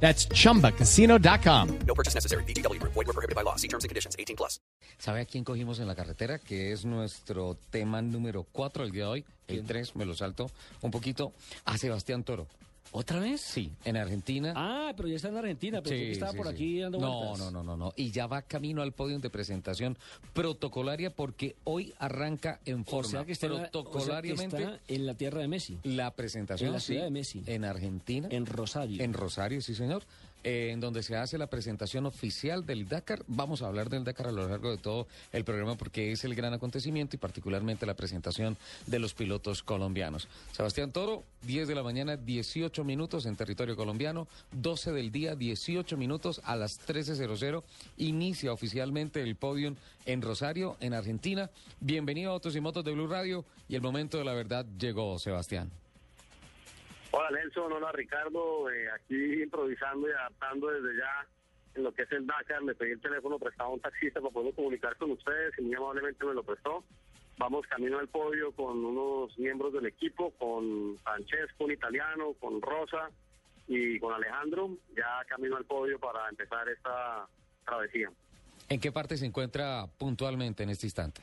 That's chumbacasino.com. No purchase necessary. BGW. Void were prohibited by law. See terms and conditions. 18 plus. ¿Sabe a quién cogimos en la carretera? Que es nuestro tema número 4 el día de hoy. El 3 me lo salto un poquito. A Sebastián Toro. ¿Otra vez? Sí, en Argentina. Ah, pero ya está en Argentina, pero que estaba sí, por sí. aquí dando no, vueltas. No, no, no, no. Y ya va camino al podio de presentación protocolaria porque hoy arranca en O forma sea que está, en la- o sea que protocolariamente está en la tierra de Messi, la presentación en la ciudad de Messi. en Argentina. en Rosario. En Rosario, sí, señor. En donde se hace la presentación oficial del Dakar. Vamos a hablar del Dakar a lo largo de todo el programa porque es el gran acontecimiento y particularmente la presentación de los pilotos colombianos. Sebastián Toro, 10 de la mañana, 18 minutos en territorio colombiano, 12 del día, 18 minutos a las 13.00. Inicia oficialmente el podium en Rosario, en Argentina. Bienvenido a Autos y Motos de Blue Radio y el momento de la verdad llegó, Sebastián. Hola Nelson, hola Ricardo, eh, aquí improvisando y adaptando desde ya en lo que es el Dakar, le pedí el teléfono prestado a un taxista para poder comunicar con ustedes y muy amablemente me lo prestó. Vamos camino al podio con unos miembros del equipo, con Francesco, un italiano, con Rosa y con Alejandro, ya camino al podio para empezar esta travesía. ¿En qué parte se encuentra puntualmente en este instante?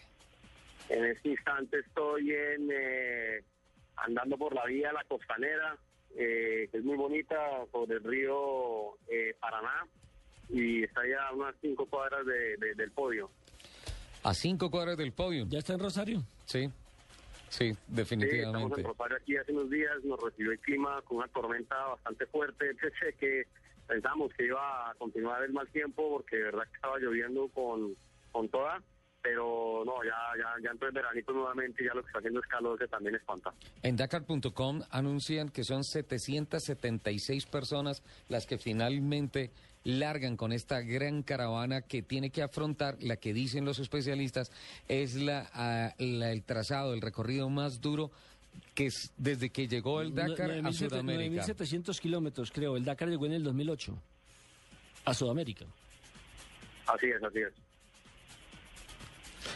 En este instante estoy en eh, andando por la vía La Costanera, eh, que es muy bonita, por el río eh, Paraná, y está ya a unas cinco cuadras de- de- del podio. A cinco cuadras del podio. ¿Ya está en Rosario? Sí, sí, Sí, estamos definitivamente. en Rosario aquí hace unos días, nos recibió el clima con una tormenta bastante fuerte, pensé que pensamos que iba a continuar el mal tiempo porque de verdad que estaba lloviendo con, con toda, pero no, ya, ya, ya entró el veranito nuevamente y ya lo que está haciendo es calor que también espanta. En Dakar.com anuncian que son 776 personas las que finalmente largan con esta gran caravana que tiene que afrontar, la que dicen los especialistas, es la, ah, la- el trazado, el recorrido más duro que es desde que llegó el Dakar a 9.700 Sudamérica. 9.700 kilómetros, creo. El Dakar llegó en el 2008 a Sudamérica. Así es, así es.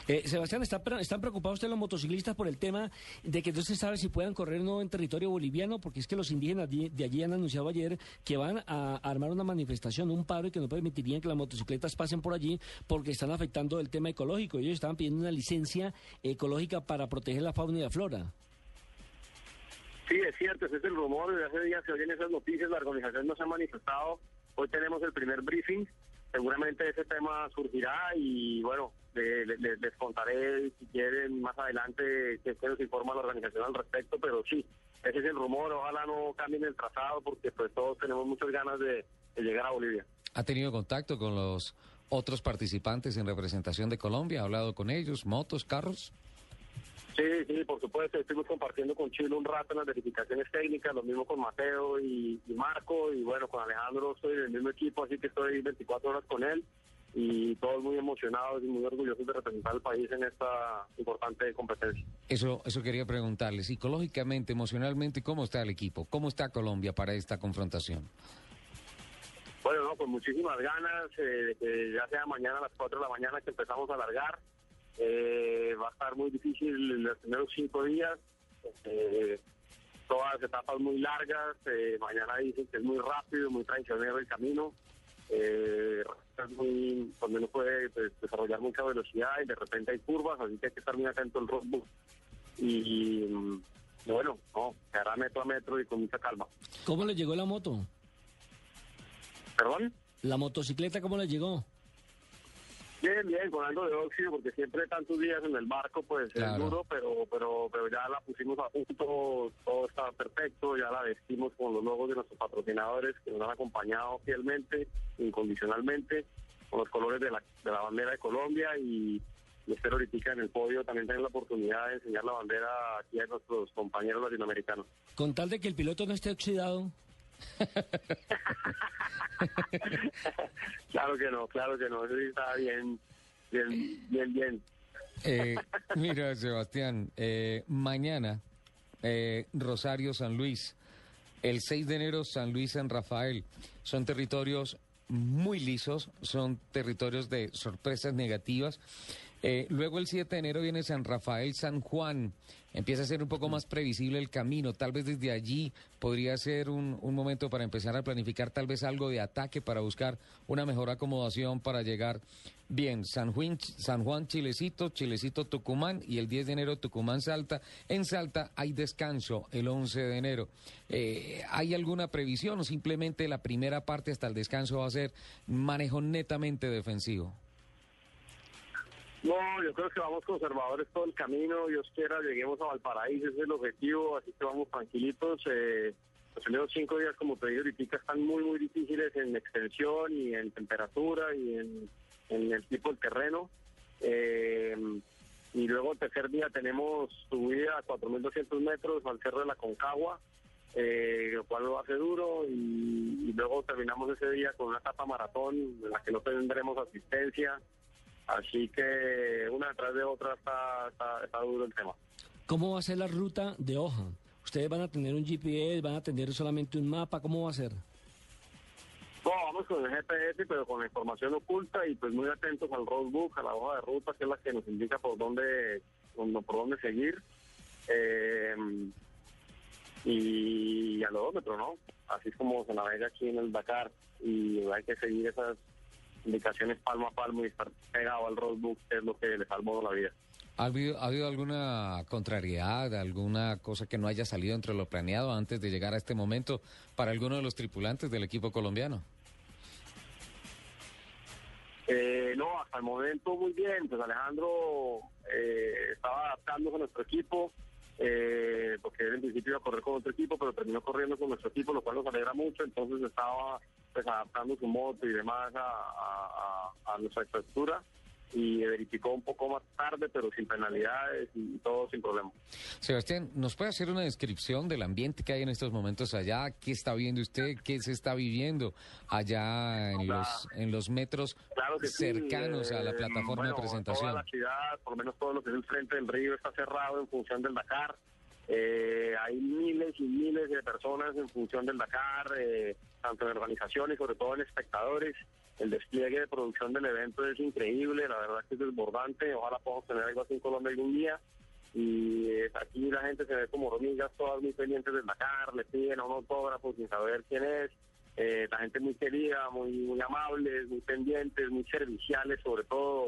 Eh, Sebastián, ¿está, pre- ¿están preocupados ustedes los motociclistas por el tema de que no se sabe si puedan correr no en territorio boliviano? Porque es que los indígenas de allí han anunciado ayer que van a armar una manifestación, un paro y que no permitirían que las motocicletas pasen por allí porque están afectando el tema ecológico. Ellos estaban pidiendo una licencia ecológica para proteger la fauna y la flora. Sí, es cierto, ese es el rumor. Desde hace días se oyen esas noticias, la organización no se ha manifestado. Hoy tenemos el primer briefing. Seguramente ese tema surgirá y bueno, le- le- le- les contaré si quieren más adelante que que nos informa la organización al respecto, pero sí, ese es el rumor. Ojalá no cambien el trazado porque pues todos tenemos muchas ganas de, de llegar a Bolivia. ¿Ha tenido contacto con los otros participantes en representación de Colombia? ¿Ha hablado con ellos? ¿Motos, carros? Sí, sí, por supuesto. Estuvimos compartiendo con Chilo un rato en las verificaciones técnicas, lo mismo con Mateo y, y Marco, y bueno, con Alejandro estoy en el mismo equipo, así que estoy 24 horas con él, y todos muy emocionados y muy orgullosos de representar al país en esta importante competencia. Eso, eso quería preguntarle, psicológicamente, emocionalmente, ¿cómo está el equipo? ¿Cómo está Colombia para esta confrontación? Bueno, no, con muchísimas ganas, eh, ya sea mañana a las 4 de la mañana que empezamos a largar. Eh, va a estar muy difícil los primeros cinco días. Eh, todas etapas muy largas. eh, mañana dicen que es muy rápido, muy traicionero el camino. Eh, es muy, donde uno puede pues, desarrollar mucha velocidad y de repente hay curvas, así que hay que estar muy atento al roadbook. Y, y bueno, no, se hará metro a metro y con mucha calma. ¿Cómo le llegó la moto? ¿Perdón? ¿La motocicleta cómo le llegó? Bien, bien, con algo de óxido, porque siempre tantos días en el barco, pues Claro. es duro, pero, pero, pero ya la pusimos a punto, todo está perfecto, ya la vestimos con los logos de nuestros patrocinadores que nos han acompañado fielmente, incondicionalmente, con los colores de la, de la bandera de Colombia y, y espero ahorita en el podio también tener la oportunidad de enseñar la bandera aquí a nuestros compañeros latinoamericanos. Con tal de que el piloto no esté oxidado. Claro que no, claro que no, eso sí bien, Bien, bien, bien. Eh, mira, Sebastián, eh, mañana eh, Rosario San Luis, el 6 de enero San Luis San Rafael. Son territorios muy lisos, son territorios de sorpresas negativas. Eh, luego el 7 de enero viene San Rafael, San Juan. Empieza a ser un poco más previsible el camino. Tal vez desde allí podría ser un, un momento para empezar a planificar tal vez algo de ataque para buscar una mejor acomodación para llegar bien. San Juan, San Juan Chilecito, Chilecito Tucumán y el 10 de enero Tucumán Salta. En Salta hay descanso el 11 de enero. Eh, ¿Hay alguna previsión o simplemente la primera parte hasta el descanso va a ser manejo netamente defensivo? No, yo creo que vamos conservadores todo el camino. Dios quiera, lleguemos a Valparaíso, ese es el objetivo, así que vamos tranquilitos. Eh, los primeros cinco días, como te digo, están muy, muy difíciles en extensión y en temperatura y en, en el tipo del terreno. Eh, y luego el tercer día tenemos subida a 4.200 metros al Cerro de la Concagua, eh, lo cual lo hace duro. Y, y luego terminamos ese día con una etapa maratón en la que no tendremos asistencia. Así que una detrás de otra está, está, está duro el tema. ¿Cómo va a ser la ruta de hoja? ¿Ustedes van a tener un GPS, van a tener solamente un mapa? ¿Cómo va a ser? No, vamos con el GPS, pero con la información oculta y pues muy atentos al roadbook, a la hoja de ruta, que es la que nos indica por dónde, por dónde seguir. Eh, y al odómetro, ¿no? Así es como se navega aquí en el Dakar y hay que seguir esas indicaciones palmo a palmo y estar pegado al roadbook, es lo que le salvó la vida. ¿Ha habido, ¿Ha habido alguna contrariedad, alguna cosa que no haya salido entre lo planeado antes de llegar a este momento para alguno de los tripulantes del equipo colombiano? Eh, no, hasta el momento muy bien. Pues Alejandro eh, estaba adaptándose a nuestro equipo, eh, porque él en principio iba a correr con otro equipo, pero terminó corriendo con nuestro equipo, lo cual nos alegra mucho. Entonces estaba pues adaptando su moto y demás a, a, a, nuestra estructura y verificó un poco más tarde, pero sin penalidades y todo sin problema. Sebastián, ¿nos puede hacer una descripción del ambiente que hay en estos momentos allá? ¿Qué está viendo usted? ¿Qué se está viviendo allá en Claro. los en los metros Claro que sí, cercanos a la eh, plataforma bueno, de presentación? Toda la ciudad, por lo menos todo lo que es el frente del río, está cerrado en función del Dakar. Eh, hay miles y miles de personas en función del Dakar, eh, tanto en organizaciones, sobre todo en espectadores. El despliegue de producción del evento es increíble, la verdad que es desbordante. Ojalá podamos tener algo así en Colombia algún día. Y eh, aquí la gente se ve como hormigas, todas muy pendientes del Dakar, le piden a un autógrafo sin saber quién es. Eh, la gente muy querida, muy, muy amables, muy pendientes, muy serviciales, sobre todo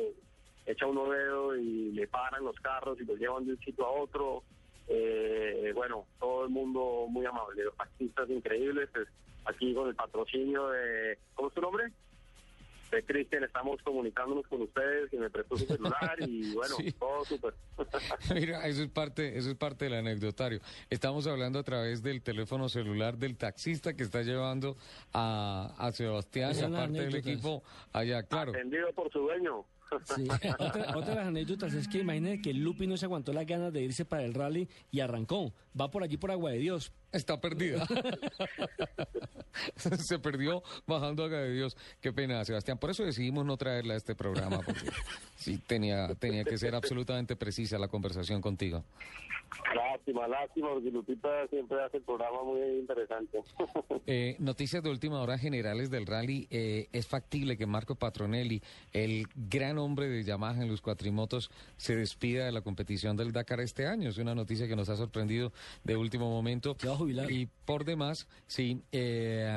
echa uno dedo y le paran los carros y los llevan de un sitio a otro. Eh, bueno, todo el mundo muy amable, los taxistas increíbles, pues, aquí con el patrocinio de, ¿cómo es tu nombre? De Cristian, estamos comunicándonos con ustedes, que me prestó su celular y bueno, Sí. todo súper. Mira, eso es parte, eso es parte del anecdotario. Estamos hablando a través del teléfono celular del taxista que está llevando a, a Sebastián y Esas a son las parte del equipo allá, claro. Atendido por su dueño. Sí. otra, otra de las anécdotas es que imagínense que Lupi no se aguantó las ganas de irse para el rally y arrancó. Va por allí por Agua de Dios. Está perdida. Se perdió bajando a de Dios. Qué pena, Sebastián. Por eso decidimos no traerla a este programa, porque sí tenía, tenía que ser absolutamente precisa la conversación contigo. Lástima, lástima, porque Lupita siempre hace el programa muy interesante. Eh, noticias de última hora generales del rally. Eh, es factible que Marco Patronelli, el gran hombre de Yamaha en los cuatrimotos, se despida de la competición del Dakar este año. Es una noticia que nos ha sorprendido de último momento. Y por demás, sí, eh,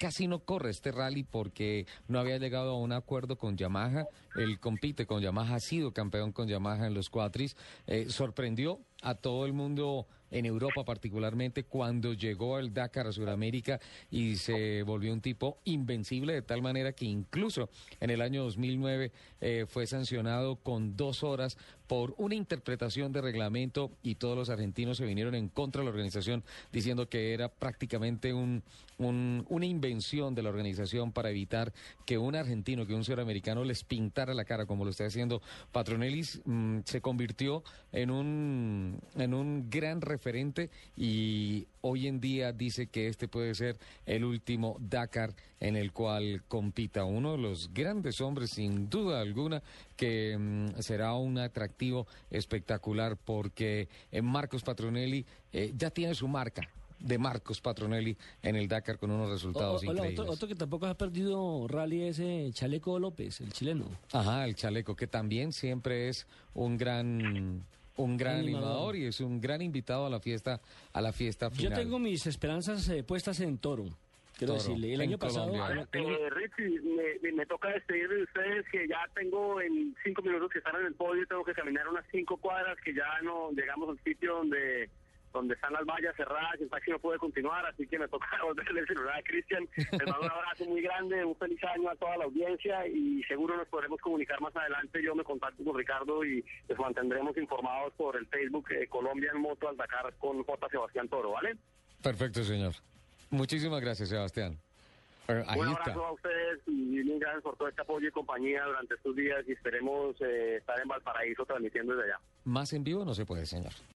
casi no corre este rally porque no había llegado a un acuerdo con Yamaha. Él compite con Yamaha, ha sido campeón con Yamaha en los cuatris. Eh, sorprendió a todo el mundo en Europa particularmente cuando llegó al Dakar a Sudamérica y se volvió un tipo invencible de tal manera que incluso en el año 2009 eh, fue sancionado con dos horas por una interpretación de reglamento y todos los argentinos se vinieron en contra de la organización diciendo que era prácticamente un, un- una invención de la organización para evitar que un argentino, que un sudamericano les pintara la cara como lo está haciendo Patronelli, mm, se convirtió en un, en un gran referente y hoy en día dice que este puede ser el último Dakar en el cual compita uno de los grandes hombres, sin duda alguna, que mm, será un atractivo espectacular porque eh, Marcos Patronelli eh, ya tiene su marca de Marcos Patronelli en el Dakar con unos resultados O- increíbles. otro, otro que tampoco ha perdido rally es eh, Chaleco López, el chileno. Ajá, el chaleco, que también siempre es un gran un gran Animador. animador y es un gran invitado a la fiesta a la fiesta Yo final. tengo mis esperanzas eh, puestas en Toro. Quiero Toro, decirle, el año pasado... Colombia. Eh, Richie, me, me- me toca despedir de ustedes que ya tengo en cinco minutos que están en el podio, tengo que caminar unas cinco cuadras, que ya no llegamos al sitio donde donde están las vallas cerradas, el taxi no puede continuar, así que me toca volverle el celular a Cristian. Les mando un abrazo muy grande, un feliz año a toda la audiencia y seguro nos podremos comunicar más adelante. Yo me contacto con Ricardo y les mantendremos informados por el Facebook eh, Colombia en Moto al Dakar con J. Sebastián Toro, ¿vale? Perfecto, señor. Muchísimas gracias, Sebastián. Ahí Un está. abrazo a ustedes y mil gracias por todo este apoyo y compañía durante estos días y esperemos eh, estar en Valparaíso transmitiendo desde allá. Más en vivo no se puede, señor.